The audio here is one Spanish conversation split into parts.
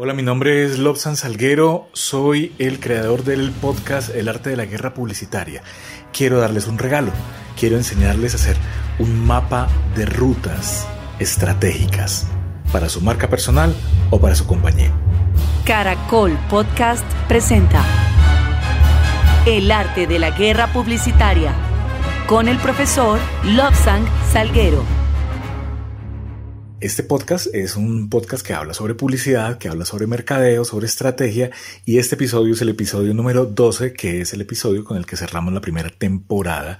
Hola, mi nombre es Lobsan Salguero, soy el creador del podcast El arte de la guerra publicitaria. Quiero darles un regalo, quiero enseñarles a hacer un mapa de rutas estratégicas para su marca personal o para su compañía. Caracol Podcast presenta El arte de la guerra publicitaria con el profesor Lobsang Salguero. Este podcast es un podcast que habla sobre publicidad, que habla sobre mercadeo, sobre estrategia y este episodio es el episodio número 12, que es el episodio con el que cerramos la primera temporada.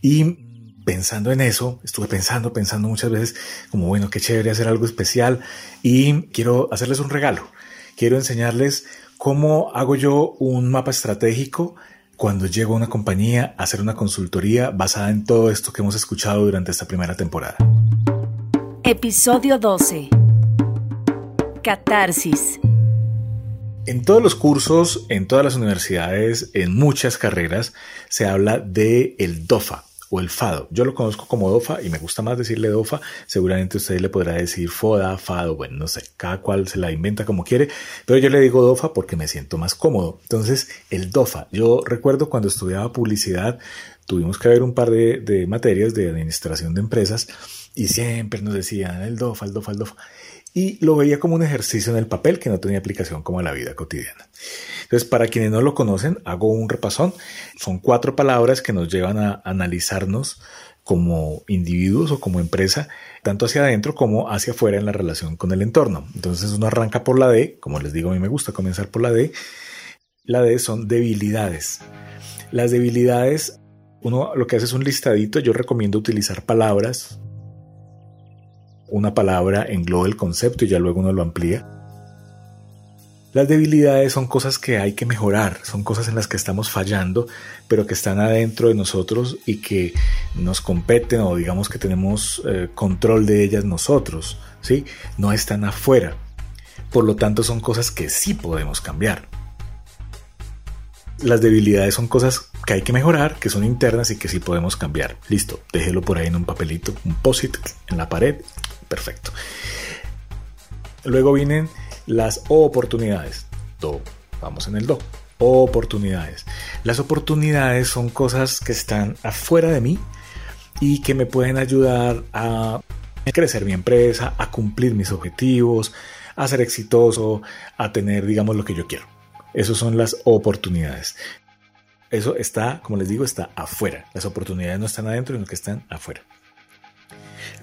Y pensando en eso, estuve pensando, pensando muchas veces como, bueno, qué chévere hacer algo especial y quiero hacerles un regalo. Quiero enseñarles cómo hago yo un mapa estratégico cuando llego a una compañía a hacer una consultoría basada en todo esto que hemos escuchado durante esta primera temporada. Episodio 12. Catarsis. En todos los cursos, en todas las universidades, en muchas carreras, se habla de el DOFA o el FADO. Yo lo conozco como DOFA y me gusta más decirle DOFA. Seguramente usted le podrá decir FODA, FADO, bueno, no sé, cada cual se la inventa como quiere, pero yo le digo DOFA porque me siento más cómodo. Entonces, el DOFA. Yo recuerdo cuando estudiaba publicidad, tuvimos que ver un par de, de materias de administración de empresas y siempre nos decían el DOFA, el DOFA, el DOFA. Y lo veía como un ejercicio en el papel que no tenía aplicación como a la vida cotidiana. Entonces, para quienes no lo conocen, hago un repasón. Son cuatro palabras que nos llevan a analizarnos como individuos o como empresa, tanto hacia adentro como hacia afuera en la relación con el entorno. Entonces uno arranca por la D, como les digo, a mí me gusta comenzar por la D. La D son debilidades. Las debilidades, uno lo que hace es un listadito, yo recomiendo utilizar palabras una palabra engloba el concepto y ya luego uno lo amplía. Las debilidades son cosas que hay que mejorar, son cosas en las que estamos fallando, pero que están adentro de nosotros y que nos competen o digamos que tenemos eh, control de ellas nosotros, ¿sí? No están afuera. Por lo tanto, son cosas que sí podemos cambiar. Las debilidades son cosas que hay que mejorar, que son internas y que sí podemos cambiar. Listo, déjelo por ahí en un papelito, un posit en la pared Perfecto. Luego vienen las oportunidades. Do. Vamos en el do. Oportunidades. Las oportunidades son cosas que están afuera de mí y que me pueden ayudar a crecer mi empresa, a cumplir mis objetivos, a ser exitoso, a tener, digamos, lo que yo quiero. Esas son las oportunidades. Eso está, como les digo, está afuera. Las oportunidades no están adentro, sino que están afuera.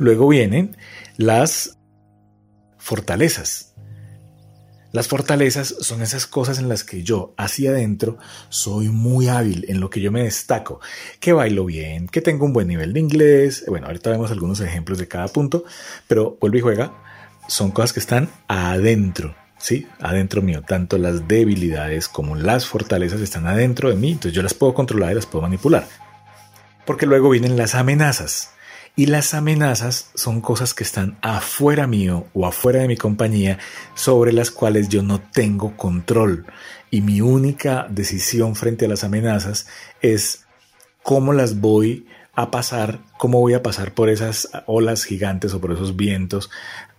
Luego vienen las fortalezas. Las fortalezas son esas cosas en las que yo hacia adentro soy muy hábil, en lo que yo me destaco, que bailo bien, que tengo un buen nivel de inglés. Bueno, ahorita vemos algunos ejemplos de cada punto, pero vuelve y juega. Son cosas que están adentro, ¿sí? Adentro mío. Tanto las debilidades como las fortalezas están adentro de mí, entonces yo las puedo controlar y las puedo manipular. Porque luego vienen las amenazas. Y las amenazas son cosas que están afuera mío o afuera de mi compañía sobre las cuales yo no tengo control. Y mi única decisión frente a las amenazas es cómo las voy a pasar, cómo voy a pasar por esas olas gigantes o por esos vientos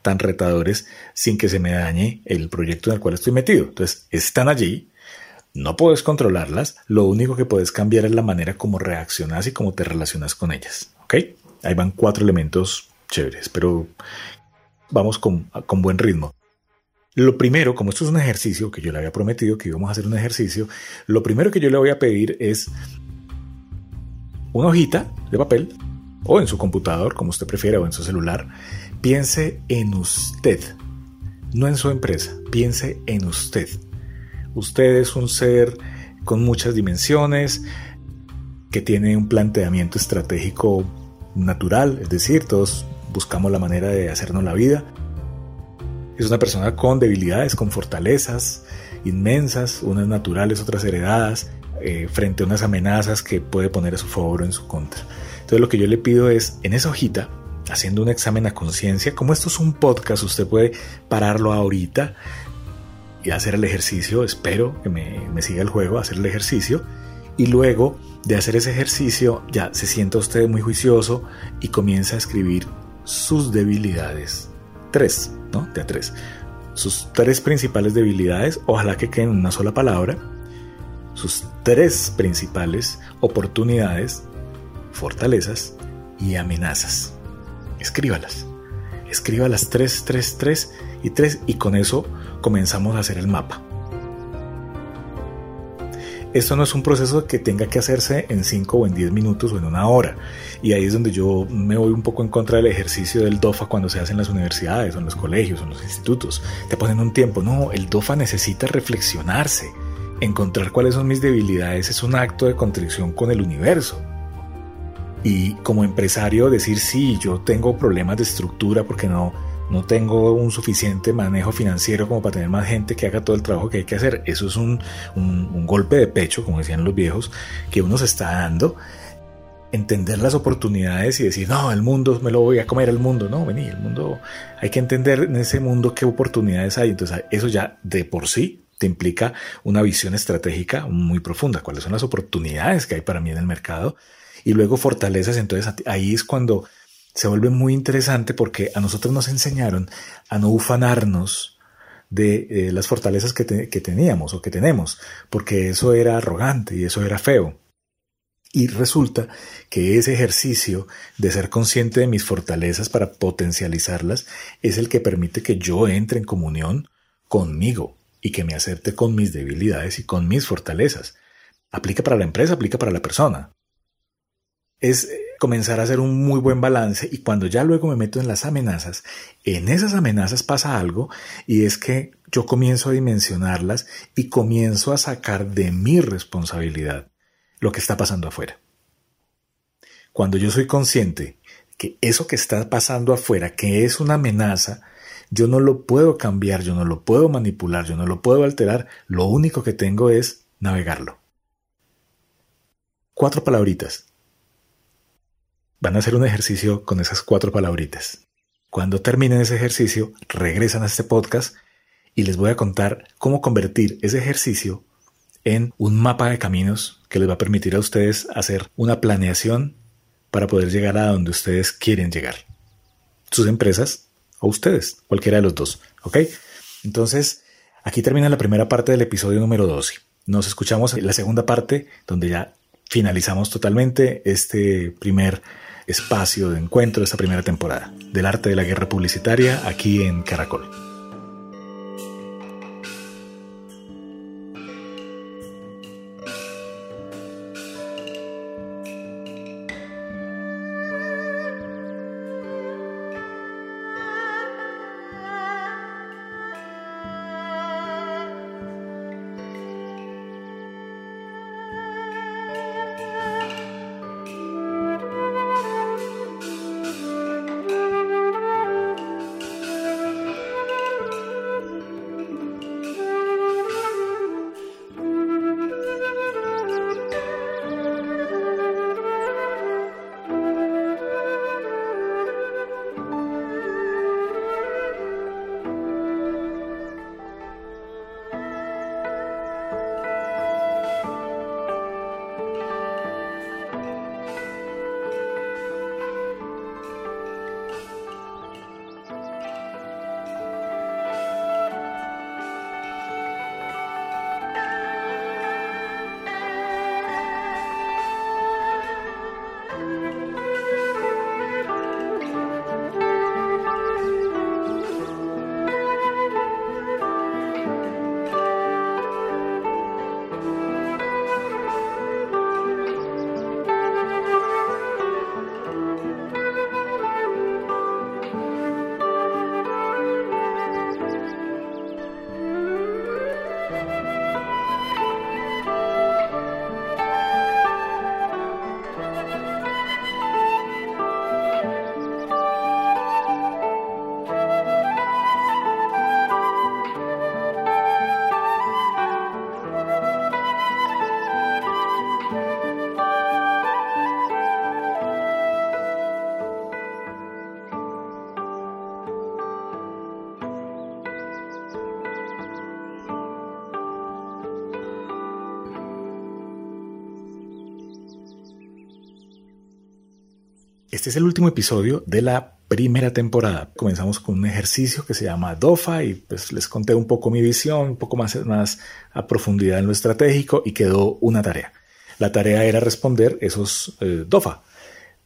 tan retadores sin que se me dañe el proyecto en el cual estoy metido. Entonces, están allí, no puedes controlarlas, lo único que puedes cambiar es la manera como reaccionas y cómo te relacionas con ellas. ¿Ok? Ahí van cuatro elementos chéveres, pero vamos con, buen ritmo. Lo primero, como esto es un ejercicio que yo le había prometido que íbamos a hacer un ejercicio, lo primero que yo le voy a pedir es una hojita de papel o en su computador, como usted prefiera, o en su celular. Piense en usted, no en su empresa, piense en usted. Usted es un ser con muchas dimensiones, que tiene un planteamiento estratégico natural, es decir, todos buscamos la manera de hacernos la vida. Es una persona con debilidades, con fortalezas inmensas, unas naturales, otras heredadas, eh, frente a unas amenazas que puede poner a su favor o en su contra. Entonces lo que yo le pido es, en esa hojita, haciendo un examen a conciencia, como esto es un podcast, usted puede pararlo ahorita y hacer el ejercicio, espero que me, me siga el juego, hacer el ejercicio y luego de hacer ese ejercicio ya se sienta usted muy juicioso y comienza a escribir sus debilidades. Tres, ¿no? De a tres. sus tres principales debilidades, ojalá que queden en una sola palabra, sus tres principales oportunidades, fortalezas y amenazas. Escríbalas. Escríbalas tres, tres, tres y tres y con eso comenzamos a hacer el mapa. Esto no es un proceso que tenga que hacerse en 5 o en 10 minutos o en una hora. Y ahí es donde yo me voy un poco en contra del ejercicio del DOFA cuando se hace en las universidades o en los colegios o en los institutos. Te ponen un tiempo. No, el DOFA necesita reflexionarse. Encontrar cuáles son mis debilidades es un acto de contrición con el universo. Y como empresario decir, sí, yo tengo problemas de estructura porque no no tengo un suficiente manejo financiero como para tener más gente que haga todo el trabajo que hay que hacer. Eso es un, golpe de pecho, como decían los viejos, que uno se está dando. Entender las oportunidades y decir, no, el mundo me lo voy a comer el mundo. No, vení, el mundo, hay que entender en ese mundo qué oportunidades hay. Entonces, eso ya de por sí te implica una visión estratégica muy profunda. ¿Cuáles son las oportunidades que hay para mí en el mercado? Y luego fortalezas. Entonces, ahí es cuando se vuelve muy interesante porque a nosotros nos enseñaron a no ufanarnos de eh, las fortalezas que, que teníamos o que tenemos, porque eso era arrogante y eso era feo. Y resulta que ese ejercicio de ser consciente de mis fortalezas para potencializarlas es el que permite que yo entre en comunión conmigo y que me acepte con mis debilidades y con mis fortalezas. Aplica para la empresa, aplica para la persona. Es comenzar a hacer un muy buen balance y cuando ya luego me meto en las amenazas, en esas amenazas pasa algo y es que yo comienzo a dimensionarlas y comienzo a sacar de mi responsabilidad lo que está pasando afuera. Cuando yo soy consciente que eso que está pasando afuera, que es una amenaza, yo no lo puedo cambiar, yo no lo puedo manipular, yo no lo puedo alterar, lo único que tengo es navegarlo. Cuatro palabritas van a hacer un ejercicio con esas cuatro palabritas. Cuando terminen ese ejercicio, regresan a este podcast y les voy a contar cómo convertir ese ejercicio en un mapa de caminos que les va a permitir a ustedes hacer una planeación para poder llegar a donde ustedes quieren llegar. Sus empresas o ustedes, cualquiera de los dos. ¿Ok? Entonces, aquí termina la primera parte del episodio número 12. Nos escuchamos la segunda parte donde ya finalizamos totalmente este primer espacio de encuentro de esta primera temporada del arte de la guerra publicitaria aquí en Caracol. Este es el último episodio de la primera temporada. Comenzamos con un ejercicio que se llama DOFA y pues les conté un poco mi visión, un poco más, a profundidad en lo estratégico y quedó una tarea. La tarea era responder esos eh, DOFA.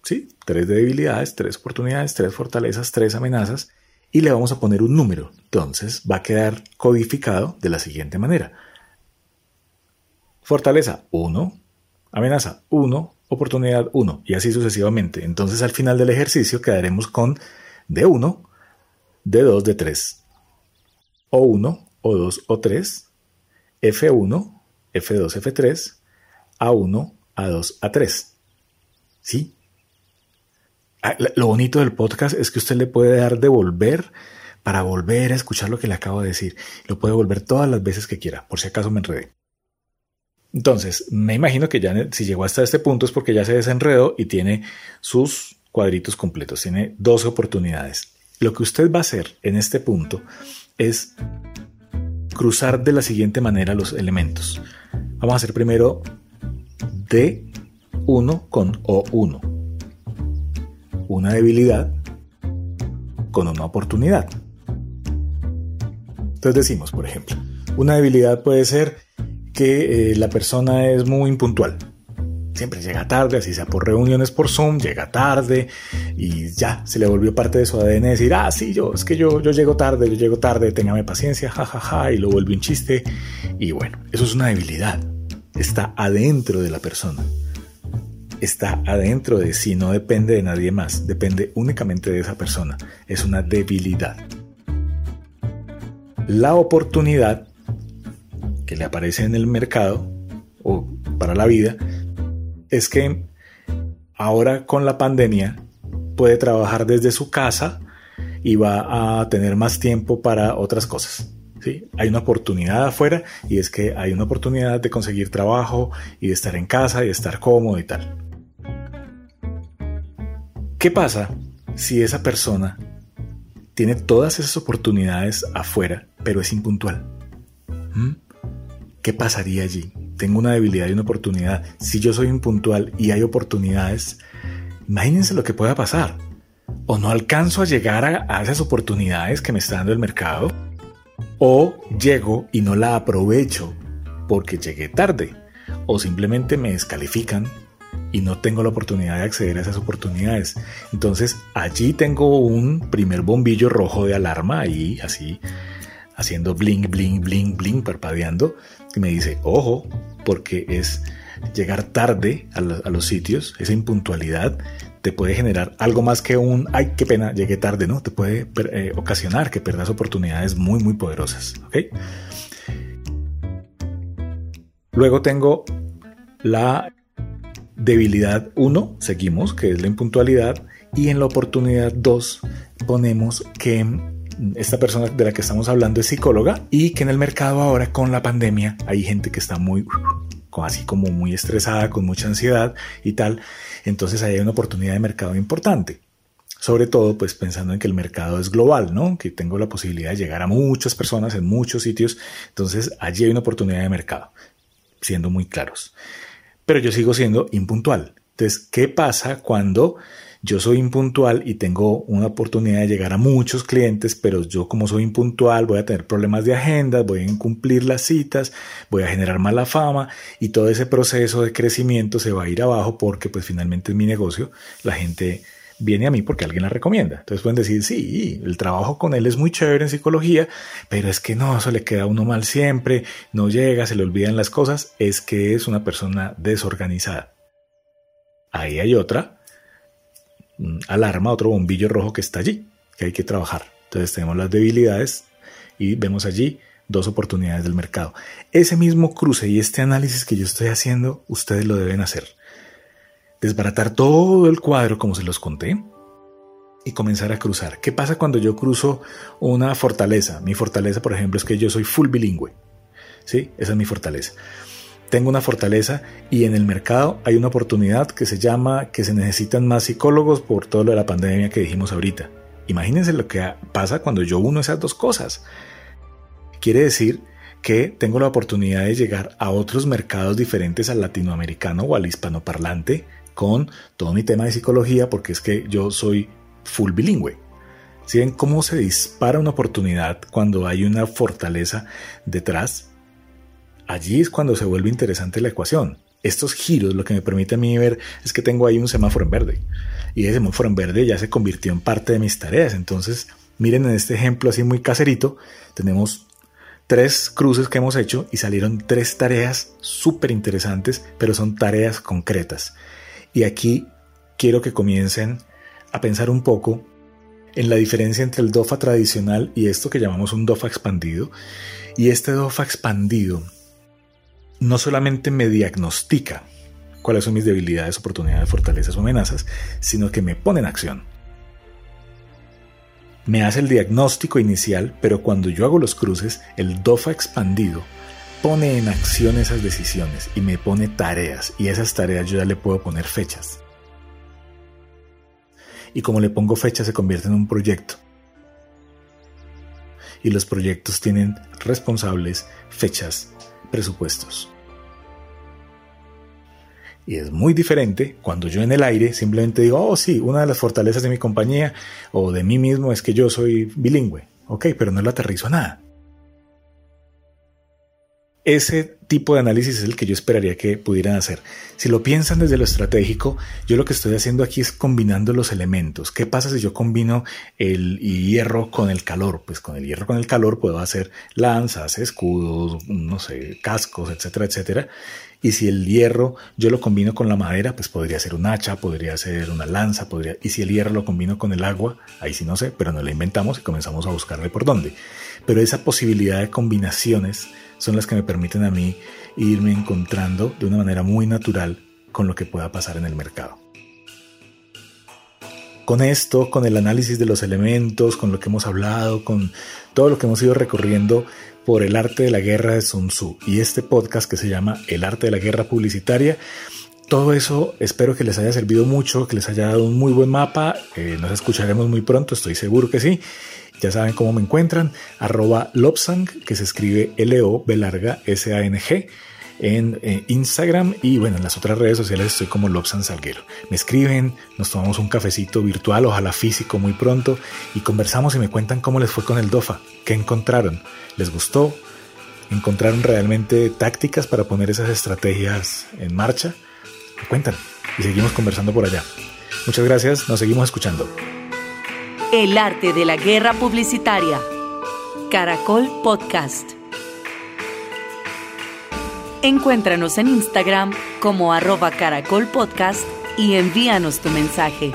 ¿sí? Tres debilidades, tres oportunidades, tres fortalezas, tres amenazas y le vamos a poner un número. Entonces va a quedar codificado de la siguiente manera. Fortaleza 1, amenaza 1, oportunidad 1 y así sucesivamente. Entonces al final del ejercicio quedaremos con D1, D2, D3, O1, O2, O3, F1, F2, F3, A1, A2, A3. ¿Sí? Ah, lo bonito del podcast es que usted le puede dar devolver para volver a escuchar lo que le acabo de decir. Lo puede volver todas las veces que quiera, por si acaso me enredé. Entonces, me imagino que ya si llegó hasta este punto es porque ya se desenredó y tiene sus cuadritos completos, tiene dos oportunidades. Lo que usted va a hacer en este punto es cruzar de la siguiente manera los elementos. Vamos a hacer primero D1 con O1. Una debilidad con una oportunidad. Entonces decimos, por ejemplo, una debilidad puede ser que eh, la persona es muy impuntual. Siempre llega tarde, así sea por reuniones por Zoom, llega tarde y ya se le volvió parte de su ADN decir, ah, sí, yo, es que yo, yo llego tarde, yo llego tarde, téngame paciencia, jajaja, ja, ja, y lo vuelve un chiste. Y bueno, eso es una debilidad. Está adentro de la persona. Está adentro de sí, no depende de nadie más, depende únicamente de esa persona. Es una debilidad. La oportunidad que le aparece en el mercado o para la vida es que ahora con la pandemia puede trabajar desde su casa y va a tener más tiempo para otras cosas. ¿sí? Hay una oportunidad afuera y es que hay una oportunidad de conseguir trabajo y de estar en casa y de estar cómodo y tal. ¿Qué pasa si esa persona tiene todas esas oportunidades afuera, pero es impuntual? ¿Mm? ¿Qué pasaría allí? Tengo una debilidad y una oportunidad. Si yo soy impuntual y hay oportunidades, imagínense lo que pueda pasar. O no alcanzo a llegar a, esas oportunidades que me está dando el mercado, o llego y no la aprovecho porque llegué tarde, o simplemente me descalifican y no tengo la oportunidad de acceder a esas oportunidades. Entonces allí tengo un primer bombillo rojo de alarma ahí, así, haciendo bling, bling, bling, bling, parpadeando, y me dice, ojo, porque es llegar tarde a, los sitios, esa impuntualidad te puede generar algo más que un, ay, qué pena, llegué tarde, ¿no? Te puede eh, ocasionar que perdas oportunidades muy, muy poderosas, ¿ok? Luego tengo la debilidad 1, seguimos, que es la impuntualidad, y en la oportunidad 2 ponemos que esta persona de la que estamos hablando es psicóloga y que en el mercado ahora con la pandemia hay gente que está muy así como muy estresada, con mucha ansiedad y tal. Entonces ahí hay una oportunidad de mercado importante. Sobre todo, pues pensando en que el mercado es global, ¿no? Que tengo la posibilidad de llegar a muchas personas en muchos sitios. Entonces allí hay una oportunidad de mercado, siendo muy claros. Pero yo sigo siendo impuntual. Entonces, ¿qué pasa cuando yo soy impuntual y tengo una oportunidad de llegar a muchos clientes, pero yo como soy impuntual voy a tener problemas de agenda, voy a incumplir las citas, voy a generar mala fama y todo ese proceso de crecimiento se va a ir abajo porque pues finalmente es mi negocio, la gente viene a mí porque alguien la recomienda. Entonces pueden decir, sí, el trabajo con él es muy chévere en psicología, pero es que no, eso le queda a uno mal siempre, no llega, se le olvidan las cosas, es que es una persona desorganizada. Ahí hay otra alarma, otro bombillo rojo que está allí, que hay que trabajar. Entonces tenemos las debilidades y vemos allí dos oportunidades del mercado. Ese mismo cruce y este análisis que yo estoy haciendo, ustedes lo deben hacer. Desbaratar todo el cuadro como se los conté y comenzar a cruzar. ¿Qué pasa cuando yo cruzo una fortaleza? Mi fortaleza, por ejemplo, es que yo soy full bilingüe. ¿Sí? Esa es mi fortaleza tengo una fortaleza y en el mercado hay una oportunidad que se llama que se necesitan más psicólogos por todo lo de la pandemia que dijimos ahorita. Imagínense lo que pasa cuando yo uno esas dos cosas. Quiere decir que tengo la oportunidad de llegar a otros mercados diferentes al latinoamericano o al hispanoparlante con todo mi tema de psicología porque es que yo soy full bilingüe. Si ven cómo se dispara una oportunidad cuando hay una fortaleza detrás, allí es cuando se vuelve interesante la ecuación. Estos giros lo que me permite a mí ver es que tengo ahí un semáforo en verde. Y ese semáforo en verde ya se convirtió en parte de mis tareas. Entonces, miren en este ejemplo así muy caserito, tenemos tres cruces que hemos hecho y salieron tres tareas súper interesantes, pero son tareas concretas. Y aquí quiero que comiencen a pensar un poco en la diferencia entre el DOFA tradicional y esto que llamamos un DOFA expandido. Y este DOFA expandido no solamente me diagnostica cuáles son mis debilidades, oportunidades, fortalezas o amenazas, sino que me pone en acción. Me hace el diagnóstico inicial, pero cuando yo hago los cruces, el DOFA expandido pone en acción esas decisiones y me pone tareas y esas tareas yo ya le puedo poner fechas y como le pongo fecha se convierte en un proyecto. Y los proyectos tienen responsables, fechas, presupuestos. Y es muy diferente cuando yo en el aire simplemente digo, oh sí, una de las fortalezas de mi compañía o de mí mismo es que yo soy bilingüe. Ok, pero no lo aterrizo a nada. Ese tipo de análisis es el que yo esperaría que pudieran hacer. Si lo piensan desde lo estratégico, yo lo que estoy haciendo aquí es combinando los elementos. ¿Qué pasa si yo combino el hierro con el calor? Pues con el hierro con el calor puedo hacer lanzas, escudos, no sé, cascos, etcétera, etcétera. Y si el hierro yo lo combino con la madera, pues podría ser un hacha, podría ser una lanza, podría. Y si el hierro lo combino con el agua, ahí sí no sé, pero no la inventamos y comenzamos a buscarle por dónde. Pero esa posibilidad de combinaciones son las que me permiten a mí irme encontrando de una manera muy natural con lo que pueda pasar en el mercado. Con esto, con el análisis de los elementos, con lo que hemos hablado, con todo lo que hemos ido recorriendo por el arte de la guerra de Sun Tzu y este podcast que se llama El arte de la guerra publicitaria, todo eso espero que les haya servido mucho, que les haya dado un muy buen mapa. Eh, nos escucharemos muy pronto, estoy seguro que sí. Ya saben cómo me encuentran, arroba Lopsang, que se escribe L-O-B larga S-A-N-G en eh, Instagram y bueno, en las otras redes sociales estoy como Lobsan Salguero. Me escriben, nos tomamos un cafecito virtual, ojalá físico muy pronto y conversamos y me cuentan cómo les fue con el DOFA, qué encontraron, les gustó, encontraron realmente tácticas para poner esas estrategias en marcha. Me cuentan y seguimos conversando por allá. Muchas gracias, nos seguimos escuchando. El arte de la guerra publicitaria. Caracol Podcast. Encuéntranos en Instagram como arroba Caracol Podcast y envíanos tu mensaje.